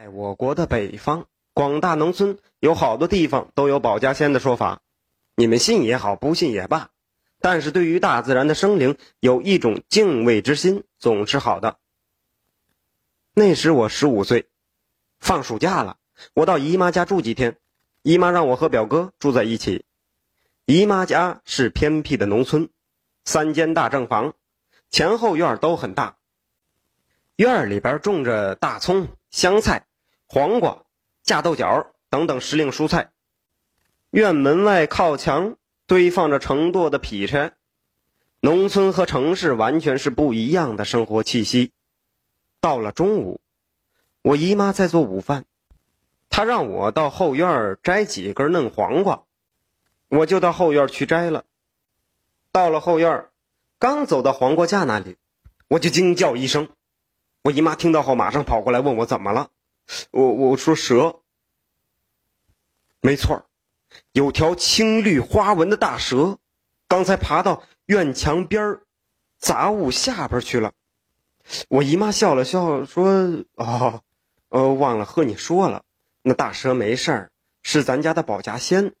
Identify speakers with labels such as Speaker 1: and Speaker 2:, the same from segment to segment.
Speaker 1: 在我国的北方，广大农村有好多地方都有保家仙的说法，你们信也好，不信也罢，但是对于大自然的生灵有一种敬畏之心，总是好的。那时我十五岁，放暑假了，我到姨妈家住几天，姨妈让我和表哥住在一起。姨妈家是偏僻的农村，三间大正房，前后院都很大，院里边种着大葱、香菜。黄瓜、架豆角等等时令蔬菜，院门外靠墙堆放着成垛的劈柴，农村和城市完全是不一样的生活气息。到了中午，我姨妈在做午饭，她让我到后院摘几根嫩黄瓜，我就到后院去摘了。到了后院，刚走到黄瓜架那里，我就惊叫一声，我姨妈听到后马上跑过来问我怎么了。我我说蛇，没错有条青绿花纹的大蛇，刚才爬到院墙边杂物下边去了。我姨妈笑了笑说：“哦，呃，忘了和你说了，那大蛇没事儿，是咱家的保家仙。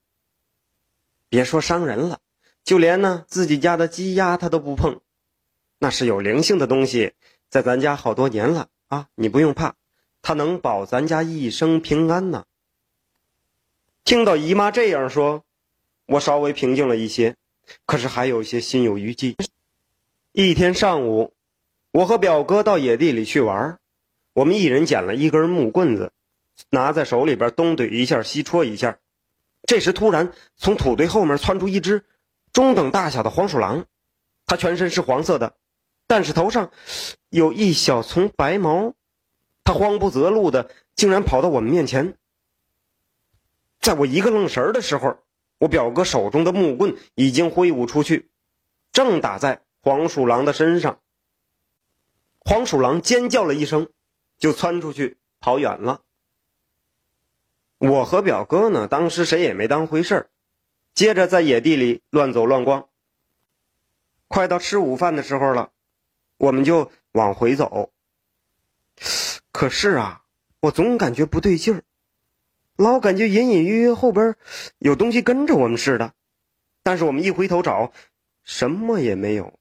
Speaker 1: 别说伤人了，就连呢自己家的鸡鸭它都不碰，那是有灵性的东西，在咱家好多年了啊，你不用怕。”他能保咱家一生平安呢。听到姨妈这样说，我稍微平静了一些，可是还有些心有余悸。一天上午，我和表哥到野地里去玩，我们一人捡了一根木棍子，拿在手里边东怼一下，西戳一下。这时，突然从土堆后面窜出一只中等大小的黄鼠狼，它全身是黄色的，但是头上有一小丛白毛。他慌不择路的，竟然跑到我们面前。在我一个愣神的时候，我表哥手中的木棍已经挥舞出去，正打在黄鼠狼的身上。黄鼠狼尖叫了一声，就窜出去跑远了。我和表哥呢，当时谁也没当回事儿，接着在野地里乱走乱逛。快到吃午饭的时候了，我们就往回走。可是啊，我总感觉不对劲儿，老感觉隐隐约约后边有东西跟着我们似的。但是我们一回头找，什么也没有。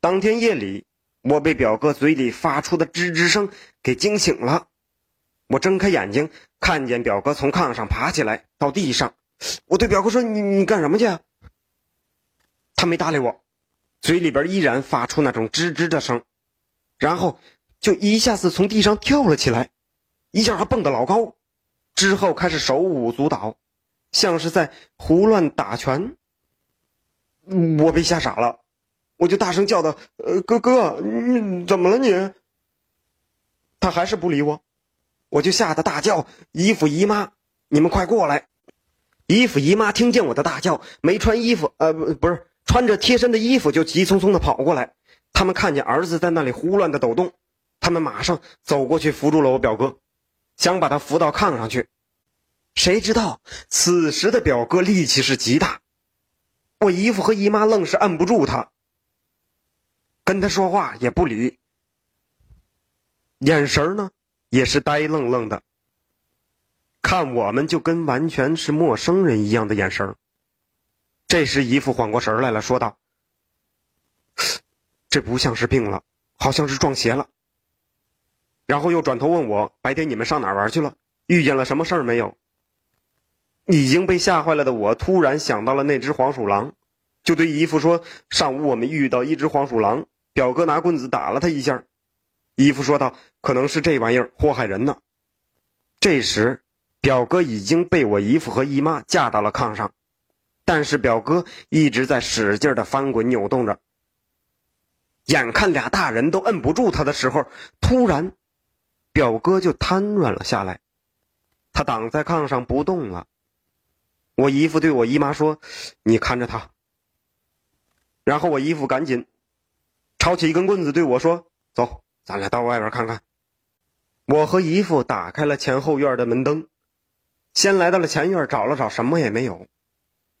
Speaker 1: 当天夜里，我被表哥嘴里发出的吱吱声给惊醒了。我睁开眼睛，看见表哥从炕上爬起来到地上。我对表哥说：“你你干什么去？”他没搭理我，嘴里边依然发出那种吱吱的声，然后。就一下子从地上跳了起来，一下还蹦得老高，之后开始手舞足蹈，像是在胡乱打拳。我被吓傻了，我就大声叫道：“呃，哥哥，你怎么了你？”他还是不理我，我就吓得大叫：“姨父姨妈，你们快过来！”姨父姨妈听见我的大叫，没穿衣服，呃，不不是穿着贴身的衣服，就急匆匆的跑过来。他们看见儿子在那里胡乱的抖动。他们马上走过去扶住了我表哥，想把他扶到炕上去。谁知道此时的表哥力气是极大，我姨父和姨妈愣是按不住他，跟他说话也不理，眼神呢也是呆愣愣的，看我们就跟完全是陌生人一样的眼神。这时姨父缓过神来了，说道：“这不像是病了，好像是撞邪了。”然后又转头问我：“白天你们上哪玩去了？遇见了什么事儿没有？”已经被吓坏了的我突然想到了那只黄鼠狼，就对姨父说：“上午我们遇到一只黄鼠狼，表哥拿棍子打了他一下。”姨父说道：“可能是这玩意儿祸害人呢。”这时，表哥已经被我姨父和姨妈架到了炕上，但是表哥一直在使劲的翻滚扭动着。眼看俩大人都摁不住他的时候，突然。表哥就瘫软了下来，他挡在炕上不动了。我姨父对我姨妈说：“你看着他。”然后我姨父赶紧抄起一根棍子对我说：“走，咱俩到外边看看。”我和姨父打开了前后院的门灯，先来到了前院，找了找，什么也没有。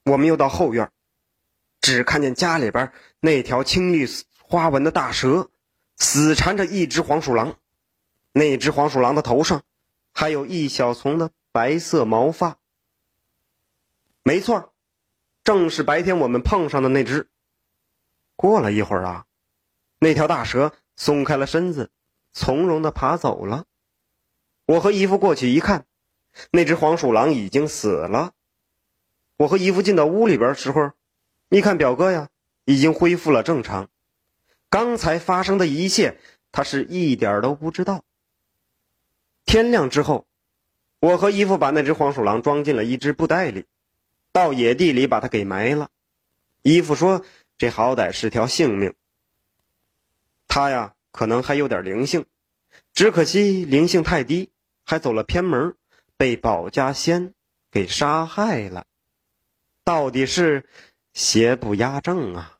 Speaker 1: 我们又到后院，只看见家里边那条青绿花纹的大蛇，死缠着一只黄鼠狼。那只黄鼠狼的头上还有一小丛的白色毛发。没错，正是白天我们碰上的那只。过了一会儿啊，那条大蛇松开了身子，从容的爬走了。我和姨夫过去一看，那只黄鼠狼已经死了。我和姨夫进到屋里边时候，一看表哥呀，已经恢复了正常。刚才发生的一切，他是一点都不知道。天亮之后，我和姨父把那只黄鼠狼装进了一只布袋里，到野地里把它给埋了。姨父说。这好歹是条性命，他呀可能还有点灵性，只可惜灵性太低，还走了偏门，被保家仙给杀害了。到底是邪不压正啊！